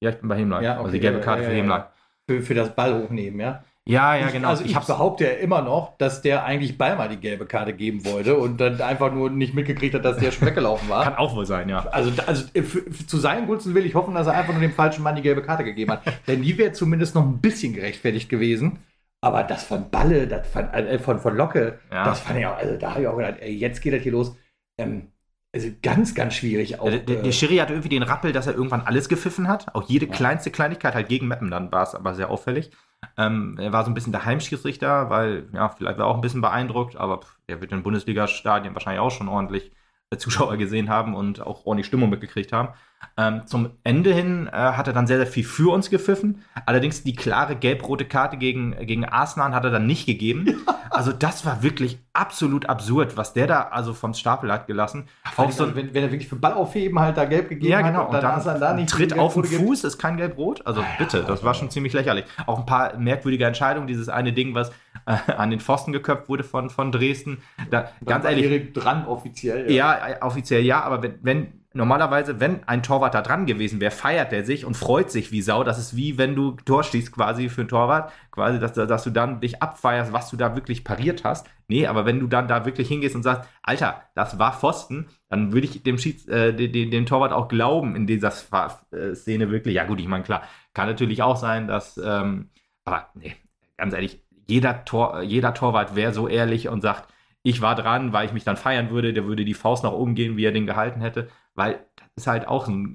Ja, ich bin bei Hemlein. Ja, okay, also die gelbe Karte ja, für ja, Hemlein. Für, für das Ball hochnehmen, ja? Ja, ja, Ich- genau. Also ich, behaupte ja immer noch, dass der eigentlich Ballmer die gelbe Karte geben wollte und dann einfach nur nicht mitgekriegt hat, dass der schon weggelaufen war. kann auch wohl sein, ja. Also, also äh, zu seinen Gunsten will ich hoffen, dass er einfach nur dem falschen Mann die gelbe Karte gegeben hat. Denn die wäre zumindest noch ein bisschen gerechtfertigt gewesen. Aber das von Balle, das von, äh, von, von Locke, Ja. das fand ich auch, also da habe ich auch gedacht, ey, jetzt geht das hier los. Ähm, also ganz, ganz schwierig auch. Ja, der, der äh, Schiri hatte irgendwie den Rappel, dass er irgendwann alles gepfiffen hat. Auch jede Ja. kleinste Kleinigkeit, halt gegen Meppen dann war es aber sehr auffällig. Ähm, er war so ein bisschen der Heimschiedsrichter, weil, ja, vielleicht war er auch ein bisschen beeindruckt, aber der wird in Bundesliga-Stadien wahrscheinlich auch schon ordentlich äh, Zuschauer gesehen haben und auch ordentlich Stimmung mitgekriegt haben. Ähm, zum Ende hin äh, hat er dann sehr, sehr viel für uns gepfiffen. Allerdings die klare gelb-rote Karte gegen, gegen Arsenal hat er dann nicht gegeben. Also das war wirklich absolut absurd, was der da also vom Stapel hat gelassen. auch so, wenn, wenn er wirklich für Ball aufheben halt da gelb gegeben Ja, genau. hat und dann, Und dann, Hasan da nicht Tritt auf den. Fuß ist kein Gelb-Rot. Also bitte, das war schon ziemlich lächerlich. Auch ein paar merkwürdige Entscheidungen. Dieses eine Ding, was äh, an den Pfosten geköpft wurde von, von Dresden. Da, Dann ganz ehrlich, Erik dran offiziell. ja, äh, offiziell ja, aber wenn, wenn normalerweise, wenn ein Torwart da dran gewesen wäre, feiert er sich und freut sich wie Sau. Das ist wie wenn du Tor schießt quasi für ein Torwart, quasi, dass, dass du dann dich abfeierst, was du da wirklich pariert hast. Nee, aber wenn du dann da wirklich hingehst und sagst, Alter, das war Pfosten, dann würde ich dem, Schieds, äh, dem, dem, Torwart auch glauben in dieser äh, Szene wirklich. Ja gut, ich meine, klar, kann natürlich auch sein, dass, ähm, aber nee, ganz ehrlich, jeder, Tor, jeder Torwart wäre so ehrlich und sagt, ich war dran, weil ich mich dann feiern würde, der würde die Faust nach oben gehen, wie er den gehalten hätte, weil das ist halt auch ein,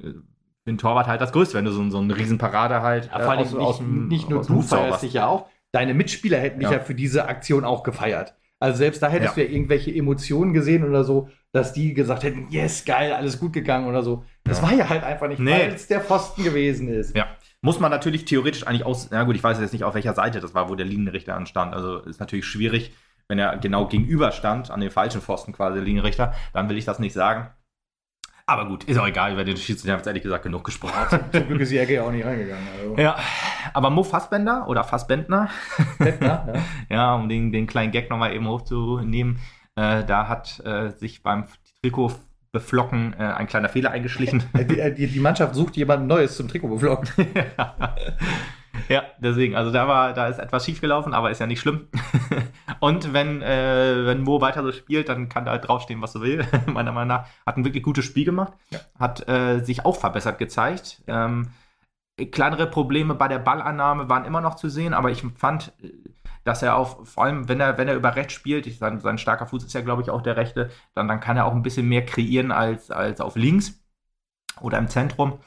für einen Torwart halt das Größte, wenn du so, so eine Riesenparade halt ja, vor allem äh, nicht, aus nicht nur du feierst dich ja auch, deine Mitspieler hätten dich ja. ja für diese Aktion auch gefeiert. Also selbst da hättest ja. du ja irgendwelche Emotionen gesehen oder so, dass die gesagt hätten, yes, geil, alles gut gegangen oder so. Das ja. war ja halt einfach nicht, nee. weil es der Pfosten gewesen ist. Ja. Muss man natürlich theoretisch eigentlich aus, na gut, ich weiß jetzt nicht, auf welcher Seite das war, wo der Linienrichter anstand. Also ist natürlich schwierig, wenn er genau gegenüber stand, an den falschen Pfosten quasi, der Linienrichter, dann will ich das nicht sagen. Aber gut, ist auch egal, weil den Schiedsrichter haben ehrlich gesagt genug gesprochen. Zum Glück ist die Ecke ja auch nicht reingegangen. Also. Ja, aber Mo Fassbender oder Fassbendner, ja. ja, um den, den kleinen Gag nochmal eben hochzunehmen, äh, da hat äh, sich beim Trikot beflocken äh, ein kleiner Fehler eingeschlichen. Die, die, die, Mannschaft sucht jemand Neues zum Trikot beflocken. ja. Ja, deswegen, also da war, da ist etwas schiefgelaufen, aber ist ja nicht schlimm. Und wenn, äh, wenn Mo weiter so spielt, dann kann da halt draufstehen, was er will, meiner Meinung nach. Hat ein wirklich gutes Spiel gemacht, ja. hat äh, sich auch verbessert gezeigt. Ähm, kleinere Probleme bei der Ballannahme waren immer noch zu sehen, aber ich fand, dass er auch, vor allem wenn er, wenn er über rechts spielt, ich, sein, sein starker Fuß ist ja, glaube ich, auch der rechte, dann, dann kann er auch ein bisschen mehr kreieren als, als auf links oder im Zentrum.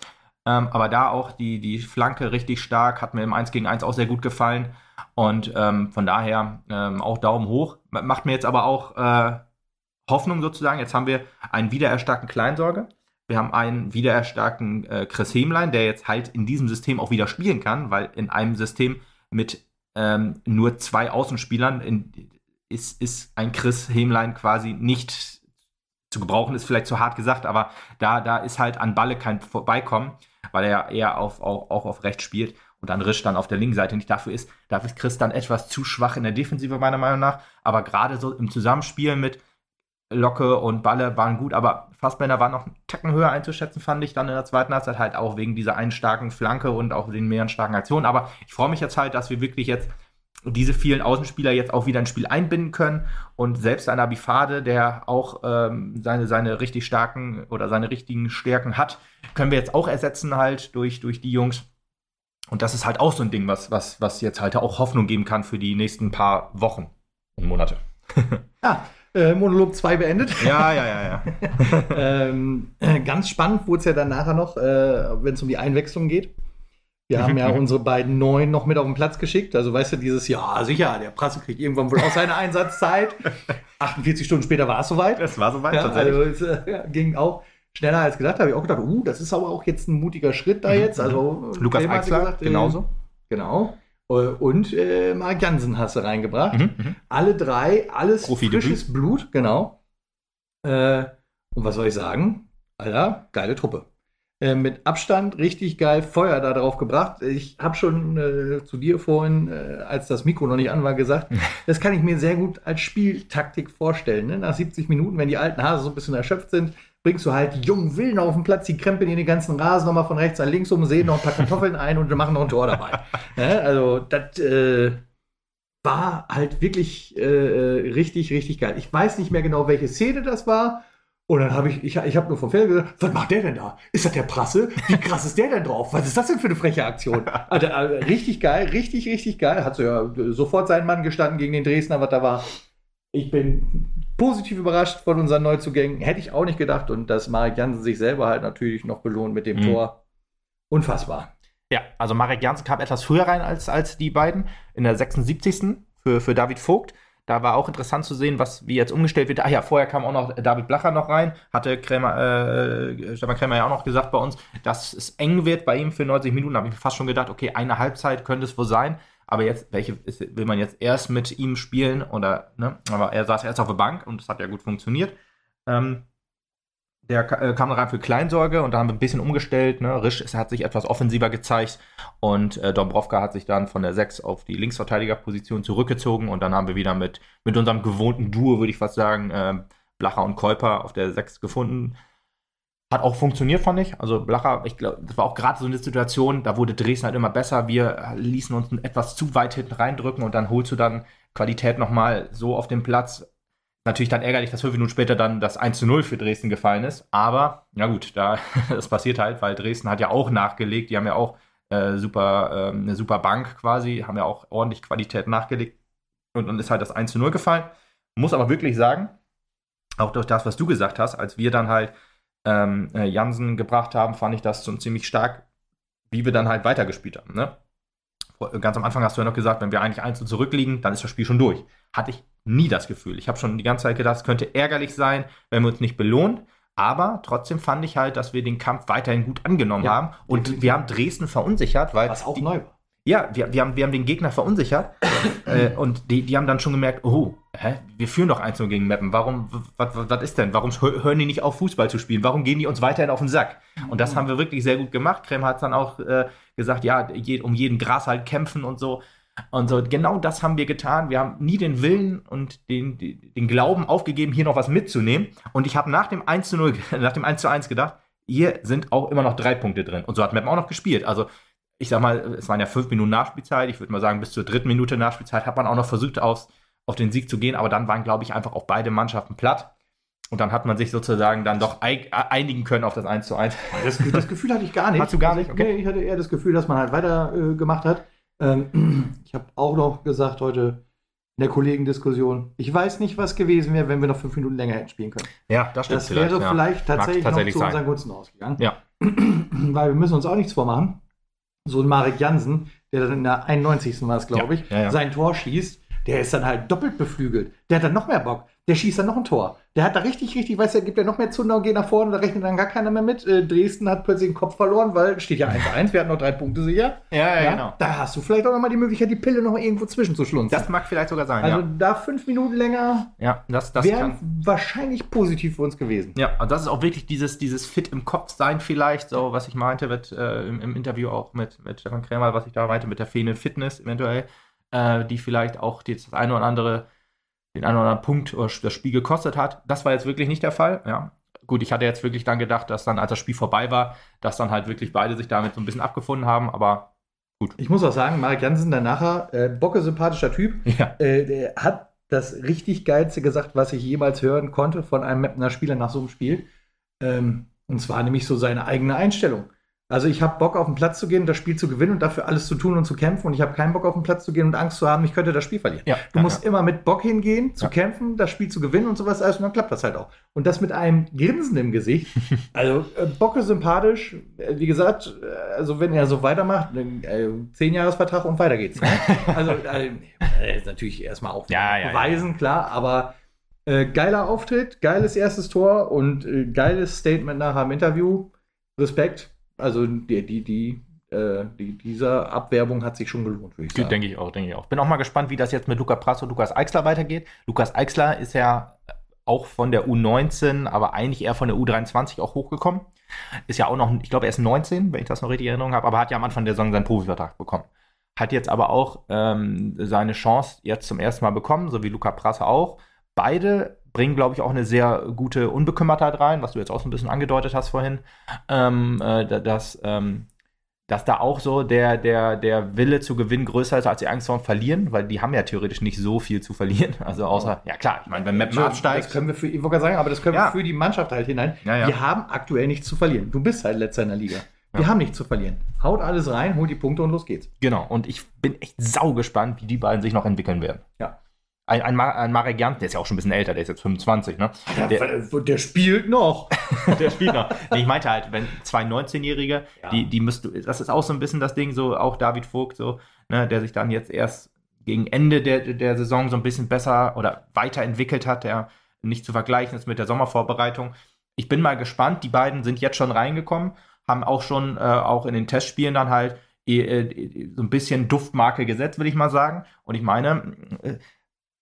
Ähm, aber da auch die, die Flanke richtig stark, hat mir im 1 gegen 1 auch sehr gut gefallen. Und ähm, von daher ähm, auch Daumen hoch. Macht mir jetzt aber auch äh, Hoffnung sozusagen. Jetzt haben wir einen wiedererstarkten Kleinsorge. Wir haben einen wiedererstarkten äh, Chris Hemlein, der jetzt halt in diesem System auch wieder spielen kann, weil in einem System mit ähm, nur zwei Außenspielern in, ist, ist ein Chris Hemlein quasi nicht zu gebrauchen, ist vielleicht zu hart gesagt, aber da, da ist halt an Balle kein Vorbeikommen weil er ja eher auf, auch, auch auf rechts spielt und dann Risch dann auf der linken Seite nicht dafür ist. Dafür ist Chris dann etwas zu schwach in der Defensive, meiner Meinung nach. Aber gerade so im Zusammenspiel mit Locke und Balle waren gut, aber Fassbender war noch einen Tacken höher einzuschätzen, fand ich dann in der zweiten Halbzeit halt auch wegen dieser einen starken Flanke und auch den mehreren starken Aktionen. Aber ich freue mich jetzt halt, dass wir wirklich jetzt diese vielen Außenspieler jetzt auch wieder ins Spiel einbinden können und selbst ein Abifade, der auch ähm, seine, seine richtig starken oder seine richtigen Stärken hat, können wir jetzt auch ersetzen halt durch, durch die Jungs. Und das ist halt auch so ein Ding, was, was, was jetzt halt auch Hoffnung geben kann für die nächsten paar Wochen und Monate. ja, äh, Monolog 2 beendet. Ja, ja, ja, ja. ähm, äh, ganz spannend wurde es ja dann nachher noch, äh, wenn es um die Einwechslung geht. Wir haben ja unsere beiden Neuen noch mit auf den Platz geschickt. Also weißt du, dieses, ja, sicher, der Prasse kriegt irgendwann wohl auch seine Einsatzzeit. 48 Stunden später war es soweit. Es war soweit, ja, tatsächlich. Also es äh, ging auch schneller als gedacht. Da habe ich auch gedacht, uh, das ist aber auch jetzt ein mutiger Schritt da mhm, jetzt. Also mhm. Lukas Eichler, gesagt, äh, genauso. Genau. Äh, und äh, Mark Jansen hast du reingebracht. Mhm, mhm. Alle drei, alles frisches Blut, genau. Äh, und was soll ich sagen? Alter, geile Truppe. Äh, mit Abstand richtig geil Feuer da drauf gebracht. Ich habe schon äh, zu dir vorhin, äh, als das Mikro noch nicht an war, gesagt, das kann ich mir sehr gut als Spieltaktik vorstellen. Ne? Nach 70 Minuten, wenn die alten Hase so ein bisschen erschöpft sind, bringst du halt die jungen Willen auf den Platz, die krempeln in den ganzen Rasen nochmal von rechts nach links um, sehen noch ein paar Kartoffeln ein und machen noch ein Tor dabei. ne? Also das äh, war halt wirklich äh, äh, richtig, richtig geil. Ich weiß nicht mehr genau, welche Szene das war. Und dann habe ich, ich, ich habe nur vom Feld gesagt, was macht der denn da? Ist das der Prasse? Wie krass ist der denn drauf? Was ist das denn für eine freche Aktion? Also, äh, richtig geil, richtig, richtig geil. Hat so ja sofort seinen Mann gestanden gegen den Dresdner, was da war. Ich bin positiv überrascht von unseren Neuzugängen. Hätte ich auch nicht gedacht. Und dass Marek Jansen sich selber halt natürlich noch belohnt mit dem mhm. Tor. Unfassbar. Ja, also Marek Jansen kam etwas früher rein als, als die beiden. In der 76. für, für David Vogt. Da war auch interessant zu sehen, was wie jetzt umgestellt wird. Ah ja, vorher kam auch noch David Blacher noch rein. Hatte Krämer, äh, Stefan Krämer ja auch noch gesagt bei uns, dass es eng wird bei ihm für 90 Minuten. Da habe ich fast schon gedacht, okay, eine Halbzeit könnte es wohl sein. Aber jetzt, welche ist, will man jetzt erst mit ihm spielen? Oder, ne? Aber er saß erst auf der Bank und das hat ja gut funktioniert. Ähm, der äh, kam rein für Kleinsorge und da haben wir ein bisschen umgestellt. Ne? Risch hat sich etwas offensiver gezeigt und äh, Dombrovka hat sich dann von der 6 auf die Linksverteidigerposition zurückgezogen und dann haben wir wieder mit, mit unserem gewohnten Duo, würde ich fast sagen, äh, Blacher und Käuper auf der 6 gefunden. Hat auch funktioniert, fand ich. Also Blacher, ich glaube, das war auch gerade so eine Situation, da wurde Dresden halt immer besser. Wir ließen uns etwas zu weit hinten reindrücken und dann holst du dann Qualität nochmal so auf den Platz. Natürlich dann ärgerlich, dass fünf Minuten später dann das 1 zu 0 für Dresden gefallen ist. Aber, na gut, da, das passiert halt, weil Dresden hat ja auch nachgelegt. Die haben ja auch äh, super, äh, eine super Bank quasi, haben ja auch ordentlich Qualität nachgelegt. Und dann ist halt das 1 zu 0 gefallen. Muss aber wirklich sagen, auch durch das, was du gesagt hast, als wir dann halt ähm, äh, Jansen gebracht haben, fand ich das schon ziemlich stark, wie wir dann halt weitergespielt haben. Ne? Ganz am Anfang hast du ja noch gesagt, wenn wir eigentlich eins zurückliegen, dann ist das Spiel schon durch. Hatte ich nie das Gefühl. Ich habe schon die ganze Zeit gedacht, es könnte ärgerlich sein, wenn wir uns nicht belohnen. Aber trotzdem fand ich halt, dass wir den Kampf weiterhin gut angenommen ja, haben. Und definitiv. wir haben Dresden verunsichert, weil. Was auch die, neu war. Ja, wir, wir, haben, wir haben den Gegner verunsichert äh, und die, die haben dann schon gemerkt, oh, hä, wir führen doch 1 gegen Meppen. Warum, was ist denn? Warum hören die nicht auf, Fußball zu spielen? Warum gehen die uns weiterhin auf den Sack? Und das haben wir wirklich sehr gut gemacht. Krem hat dann auch äh, gesagt, ja, je, um jeden Gras halt kämpfen und so. Und so, genau das haben wir getan. Wir haben nie den Willen und den, den Glauben aufgegeben, hier noch was mitzunehmen. Und ich habe nach dem 1 zu 0, nach dem 1 zu 1 gedacht, hier sind auch immer noch drei Punkte drin. Und so hat Meppen auch noch gespielt. Also ich sag mal, es waren ja fünf Minuten Nachspielzeit. Ich würde mal sagen, bis zur dritten Minute Nachspielzeit hat man auch noch versucht, aus, auf den Sieg zu gehen. Aber dann waren, glaube ich, einfach auch beide Mannschaften platt. Und dann hat man sich sozusagen dann doch einigen können auf das 1 zu 1. Das, das Gefühl hatte ich gar nicht. Hast du gar nicht? Okay. Nee, ich hatte eher das Gefühl, dass man halt weitergemacht äh, hat. Ähm, ich habe auch noch gesagt heute in der Kollegendiskussion, ich weiß nicht, was gewesen wäre, wenn wir noch fünf Minuten länger hätten spielen können. Ja, das stimmt. Das wäre vielleicht, ja. vielleicht tatsächlich, tatsächlich, noch zu unseren Gunsten ausgegangen. Ja. Weil wir müssen uns auch nichts vormachen so ein Marek Jansen, der dann in der 91. war es, glaube ich, ja, ja. sein Tor schießt, der ist dann halt doppelt beflügelt. Der hat dann noch mehr Bock. Der schießt dann noch ein Tor. Der hat da richtig, richtig, weißt du, gibt ja noch mehr Zunder und geht nach vorne, da rechnet dann gar keiner mehr mit. Äh, Dresden hat plötzlich den Kopf verloren, weil steht ja 1-1, wir hatten noch drei Punkte sicher. Ja, ja, ja, genau. Da hast du vielleicht auch noch mal die Möglichkeit, die Pille noch irgendwo zwischenzuschlunzen. Das mag vielleicht sogar sein, Also ja. da fünf Minuten länger ja, das, das wäre wahrscheinlich positiv für uns gewesen. Ja, und das ist auch wirklich dieses, dieses Fit im Kopf sein vielleicht, so was ich meinte mit, äh, im, im, Interview auch mit, mit Stefan Krämer, was ich da meinte mit der fehlenden Fitness eventuell, äh, die vielleicht auch das eine oder andere den einen oder anderen Punkt oder das Spiel gekostet hat. Das war jetzt wirklich nicht der Fall. Ja. Gut, ich hatte jetzt wirklich dann gedacht, dass dann, als das Spiel vorbei war, dass dann halt wirklich beide sich damit so ein bisschen abgefunden haben, aber gut. Ich muss auch sagen, Marek Jansen, der nachher, äh, Bocke sympathischer Typ, ja. äh, der hat das richtig geilste gesagt, was ich jemals hören konnte von einem Mapner Spieler nach so einem Spiel. Ähm, und zwar nämlich so seine eigene Einstellung. Also ich habe Bock auf den Platz zu gehen, das Spiel zu gewinnen und dafür alles zu tun und zu kämpfen. Und ich habe keinen Bock auf den Platz zu gehen und Angst zu haben, ich könnte das Spiel verlieren. Ja, du ja, musst ja. immer mit Bock hingehen, zu kämpfen, das Spiel zu gewinnen und sowas alles. Und dann klappt das halt auch. Und das mit einem Grinsen im Gesicht. also äh, Bocke sympathisch. Äh, wie gesagt, äh, also wenn er so weitermacht, äh, zehn Jahresvertrag und weiter geht's. Ne? also äh, ist natürlich erstmal auch beweisen, klar, aber äh, geiler Auftritt, geiles erstes Tor und geiles Statement nachher im Interview. Respekt also die, die, die, äh, die, diese Abwerbung hat sich schon gelohnt, würde ich sagen. Denke ich auch, denke ich auch. Bin auch mal gespannt, wie das jetzt mit Luca Prass und Lukas Eichsler weitergeht. Lukas Eichsler ist ja auch von der U19, aber eigentlich eher von der U23 auch hochgekommen. Ist ja auch noch, ich glaube, er ist 19, wenn ich das noch richtig in Erinnerung habe, aber hat ja am Anfang der Saison seinen Profivertrag bekommen. Hat jetzt aber auch ähm, seine Chance jetzt zum ersten Mal bekommen, so wie Luca Prasse auch. Beide bringen, glaube ich, auch eine sehr gute Unbekümmertheit rein, was du jetzt auch so ein bisschen angedeutet hast vorhin, ähm, äh, dass, ähm, dass da auch so der, der, der Wille zu gewinnen größer ist als die Angst vor Verlieren, weil die haben ja theoretisch nicht so viel zu verlieren. Also außer, ja klar, ich meine, wenn Mappen absteigt. Das können wir für, ich wollte sagen, aber das können ja. wir für die Mannschaft halt hinein. Ja, ja. Wir haben aktuell nichts zu verlieren. Du bist halt letzter in der Liga. Wir haben nichts zu verlieren. Haut alles rein, holt die Punkte und los geht's. Genau, und ich bin echt sau gespannt, wie die beiden sich noch entwickeln werden. Ja ein, ein, ein Marek Jant, der ist ja auch schon ein bisschen älter, der ist jetzt 25, ne? Der, der spielt noch. der spielt noch. Nee, ich meinte halt, wenn zwei 19-Jährige, ja. die, die müsst das ist auch so ein bisschen das Ding, so auch David Vogt, so, ne, der sich dann jetzt erst gegen Ende der, der Saison so ein bisschen besser oder weiterentwickelt hat, der nicht zu vergleichen ist mit der Sommervorbereitung. Ich bin mal gespannt, die beiden sind jetzt schon reingekommen, haben auch schon äh, auch in den Testspielen dann halt äh, äh so ein bisschen Duftmarke gesetzt, will ich mal sagen. Und ich meine, äh,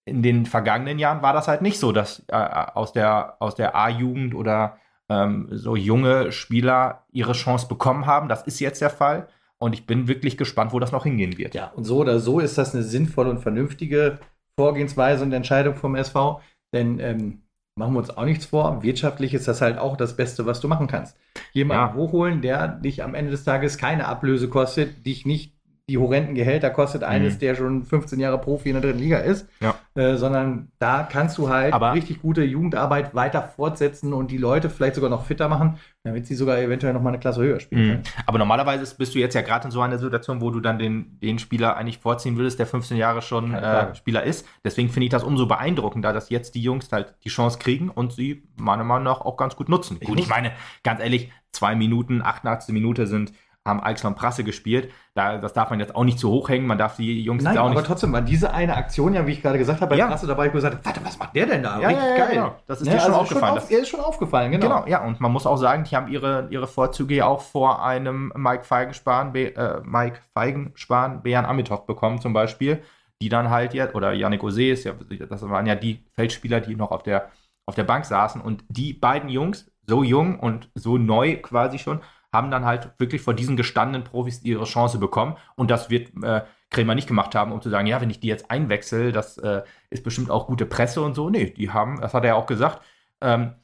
in den vergangenen Jahren war das halt nicht so, dass äh, aus der, aus der A-Jugend oder ähm, so junge Spieler ihre Chance bekommen haben. Das ist jetzt der Fall. Und ich bin wirklich gespannt, wo das noch hingehen wird. Ja, und so oder so ist das eine sinnvolle und vernünftige Vorgehensweise und Entscheidung vom SV. Denn ähm, machen wir uns auch nichts vor, wirtschaftlich ist das halt auch das Beste, was du machen kannst. Jemanden Ja. hochholen, der dich am Ende des Tages keine Ablöse kostet, dich nicht die horrenden Gehälter kostet eines, Mhm. der schon 15 Jahre Profi in der dritten Liga ist, Ja. äh, sondern da kannst du halt Aber- richtig gute Jugendarbeit weiter fortsetzen und die Leute vielleicht sogar noch fitter machen, damit sie sogar eventuell noch mal eine Klasse höher spielen Mhm. können. Aber normalerweise bist du jetzt ja gerade in so einer Situation, wo du dann den, den Spieler eigentlich vorziehen würdest, der 15 Jahre schon äh, Spieler ist. Deswegen finde ich das umso beeindruckender, dass jetzt die Jungs halt die Chance kriegen und sie meiner Meinung nach auch ganz gut nutzen. Ich gut, ich meine, ganz ehrlich, zwei Minuten, 88. Minute sind haben und Prasse gespielt. Da, das darf man jetzt auch nicht zu hoch hängen. Man darf die Jungs Nein, jetzt auch aber nicht. trotzdem war diese eine Aktion ja, wie ich gerade gesagt habe, bei Ja. Prasse dabei, ich gesagt warte, was macht der denn da? Ja, Richtig ja, ja, geil. genau. Das ist Ne, dir schon also aufgefallen, Auf, dass- er ist schon aufgefallen, genau. Genau. ja, und man muss auch sagen, die haben ihre, ihre Vorzüge ja auch vor einem Mike Feigenspahn, äh, Mike Feigenspahn, Bejan Amitov bekommen zum Beispiel, die dann halt jetzt, oder Yannick Ose ist ja, das waren ja die Feldspieler, die noch auf der, auf der Bank saßen und die beiden Jungs, so jung und so neu quasi schon, haben dann halt wirklich vor diesen gestandenen Profis ihre Chance bekommen. Und das wird äh, Krämer nicht gemacht haben, um zu sagen, ja, wenn ich die jetzt einwechsel, das äh, ist bestimmt auch gute Presse und so. Nee, die haben, das hat er ja auch gesagt, ähm,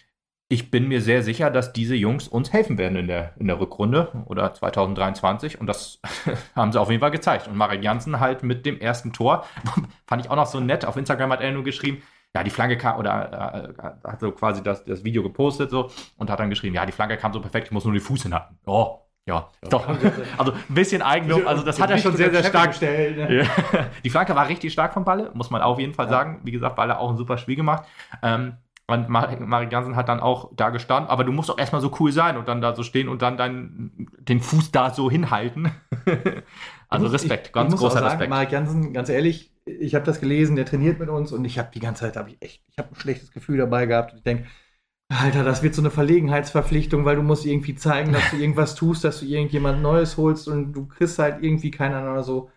ich bin mir sehr sicher, dass diese Jungs uns helfen werden in der, in der Rückrunde oder 2023 und das haben sie auf jeden Fall gezeigt. Und Marek Janssen halt mit dem ersten Tor, fand ich auch noch so nett, auf Instagram hat er nur geschrieben, ja, die Flanke kam, oder äh, hat so quasi das, das Video gepostet so und hat dann geschrieben, ja, die Flanke kam so perfekt, ich muss nur den Fuß hinhalten. Oh, ja, doch. Also ein bisschen Eigenlob, also das hat er schon sehr, sehr stark gestellt. Ne? ja. Die Flanke war richtig stark von Balle, muss man auf jeden Fall Ja. sagen. Wie gesagt, Balle auch ein super Spiel gemacht. Ähm, und Mar- Marek Jansen hat dann auch da gestanden, aber du musst auch erstmal so cool sein und dann da so stehen und dann dein, den Fuß da so hinhalten. also Respekt, ich, ganz ich großer sagen, Respekt. Marek Jansen, ganz ehrlich, ich habe das gelesen, der trainiert mit uns und ich habe die ganze Zeit, habe ich echt, ich habe ein schlechtes Gefühl dabei gehabt und ich denke, Alter, das wird so eine Verlegenheitsverpflichtung, weil du musst irgendwie zeigen, dass du irgendwas tust, dass du irgendjemand Neues holst und du kriegst halt irgendwie keinen oder so.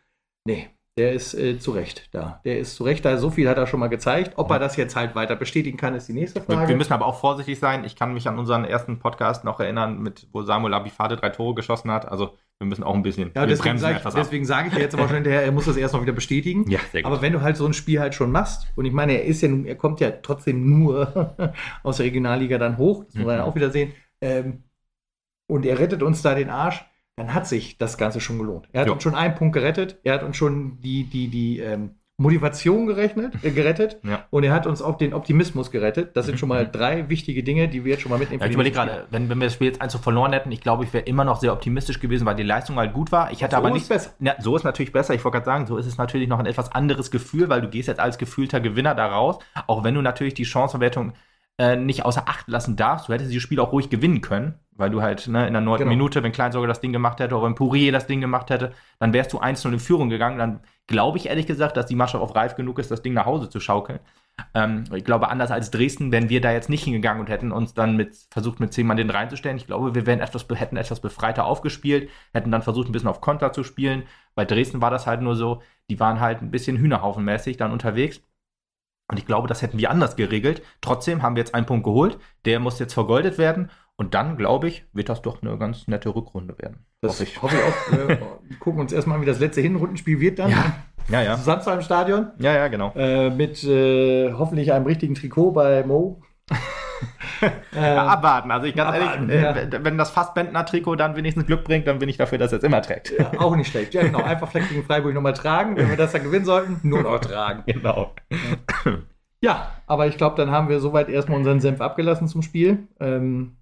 Nee, der ist äh, zu Recht da. Der ist zu Recht da. So viel hat er schon mal gezeigt. Ob er das jetzt halt weiter bestätigen kann, ist die nächste Wir, Frage. wir müssen aber auch vorsichtig sein. Ich kann mich an unseren ersten Podcast noch erinnern, mit, wo Samuel Abifade drei Tore geschossen hat. Also wir müssen auch ein bisschen ja, deswegen sage ich, deswegen sag ich dir jetzt aber schon hinterher, er muss das erst noch wieder bestätigen. Ja, sehr gut. Aber wenn du halt so ein Spiel halt schon machst, und ich meine, er ist ja er kommt ja trotzdem nur aus der Regionalliga dann hoch, das muss man Mhm. dann auch wieder sehen, ähm, und er rettet uns da den Arsch, dann hat sich das Ganze schon gelohnt. Er hat Ja. uns schon einen Punkt gerettet, er hat uns schon die, die, die ähm, Motivation gerechnet, äh, gerettet Ja. und er hat uns auch den Optimismus gerettet. Das sind Mhm. schon mal drei wichtige Dinge, die wir jetzt schon mal mitnehmen. Ja, ich überlege gerade, wenn, wenn wir das Spiel jetzt 1 zu verloren hätten, ich glaube, ich wäre immer noch sehr optimistisch gewesen, weil die Leistung halt gut war. Ich hätte So aber ist nicht. besser. So ist natürlich besser. Ich wollte gerade sagen, so ist es natürlich noch ein etwas anderes Gefühl, weil du gehst jetzt als gefühlter Gewinner da raus, auch wenn du natürlich die Chancenwertung äh, nicht außer Acht lassen darfst. Du hättest dieses Spiel auch ruhig gewinnen können, weil du halt ne, in der neunten Genau. Minute, wenn Kleinsorge das Ding gemacht hätte oder wenn Pourier das Ding gemacht hätte, dann wärst du 1-0 in Führung gegangen. Dann glaube ich ehrlich gesagt, dass die Mannschaft auch reif genug ist, das Ding nach Hause zu schaukeln. Ähm, ich glaube, anders als Dresden wären wir da jetzt nicht hingegangen und hätten uns dann mit versucht, mit zehn Mann den reinzustellen. Ich glaube, wir wären etwas, hätten etwas befreiter aufgespielt, hätten dann versucht, ein bisschen auf Konter zu spielen. Bei Dresden war das halt nur so, die waren halt ein bisschen Hühnerhaufenmäßig dann unterwegs. Und ich glaube, das hätten wir anders geregelt. Trotzdem haben wir jetzt einen Punkt geholt. Der muss jetzt vergoldet werden. Und dann, glaube ich, wird das doch eine ganz nette Rückrunde werden. Das Hoffe ich. hoffe ich auch. Wir gucken uns erstmal an, wie das letzte Hinrundenspiel wird dann. Ja. Ja, ja. Samstag im Stadion. Ja, ja, genau. Äh, mit äh, hoffentlich einem richtigen Trikot bei Mo. äh, Ja, abwarten. Also ich ganz abwarten, ehrlich, ja. äh, wenn- wenn das Fassbändner-Trikot dann wenigstens Glück bringt, dann bin ich dafür, dass er es immer trägt. ja, auch nicht schlecht. Ja, genau. Einfach vielleicht gegen Freiburg nochmal tragen. Wenn wir das dann gewinnen sollten, nur noch tragen. Genau. Ja, aber ich glaube, dann haben wir soweit erstmal unseren Senf abgelassen zum Spiel. Ähm,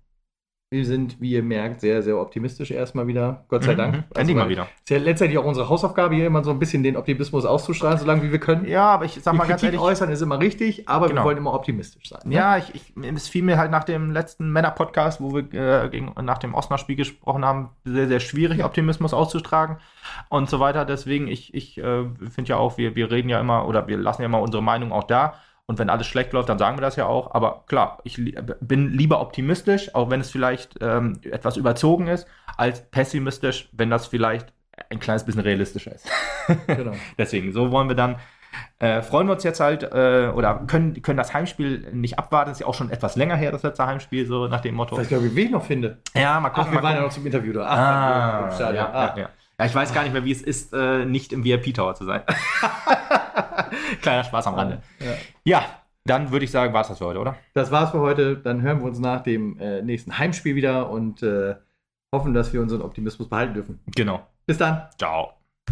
wir sind, wie ihr merkt, sehr, sehr optimistisch erstmal wieder. Gott sei Dank. Mhm. Endlich mal wieder. Ist ja letztendlich auch unsere Hausaufgabe, hier immer so ein bisschen den Optimismus auszustrahlen, solange wie wir können. Ja, aber ich sag Die mal ganz Kritik ehrlich. äußern ist immer richtig, aber Genau. wir wollen immer optimistisch sein. ne? Ja, ich, ich, es fiel mir halt nach dem letzten Männer-Podcast, wo wir äh, gegen, nach dem Osnabrück-Spiel gesprochen haben, sehr, sehr schwierig, Optimismus auszutragen und so weiter. Deswegen, ich, ich äh, finde ja auch, wir, wir reden ja immer oder wir lassen ja immer unsere Meinung auch da. Und wenn alles schlecht läuft, dann sagen wir das ja auch. Aber klar, ich li bin lieber optimistisch, auch wenn es vielleicht ähm, etwas überzogen ist, als pessimistisch, wenn das vielleicht ein kleines bisschen realistischer ist. Genau. Deswegen, so wollen wir dann. Äh, freuen wir uns jetzt halt äh, oder können, können das Heimspiel nicht abwarten. Ist ja auch schon etwas länger her, das letzte Heimspiel, so nach dem Motto. Ich weiß gar nicht, wie ich noch finde. Ja, mal Ach, gucken. wir mal waren ja noch zum Interview da. Ah, im ja, ja, Ah. ja. Ja, ich weiß gar nicht mehr, wie es ist, äh, nicht im VIP-Tower zu sein. Kleiner Spaß am Rande. Ja. Ja, Dann würde ich sagen, war es das für heute, oder? Das war's für heute. Dann hören wir uns nach dem äh, nächsten Heimspiel wieder und äh, hoffen, dass wir unseren Optimismus behalten dürfen. Genau. Bis dann. Ciao.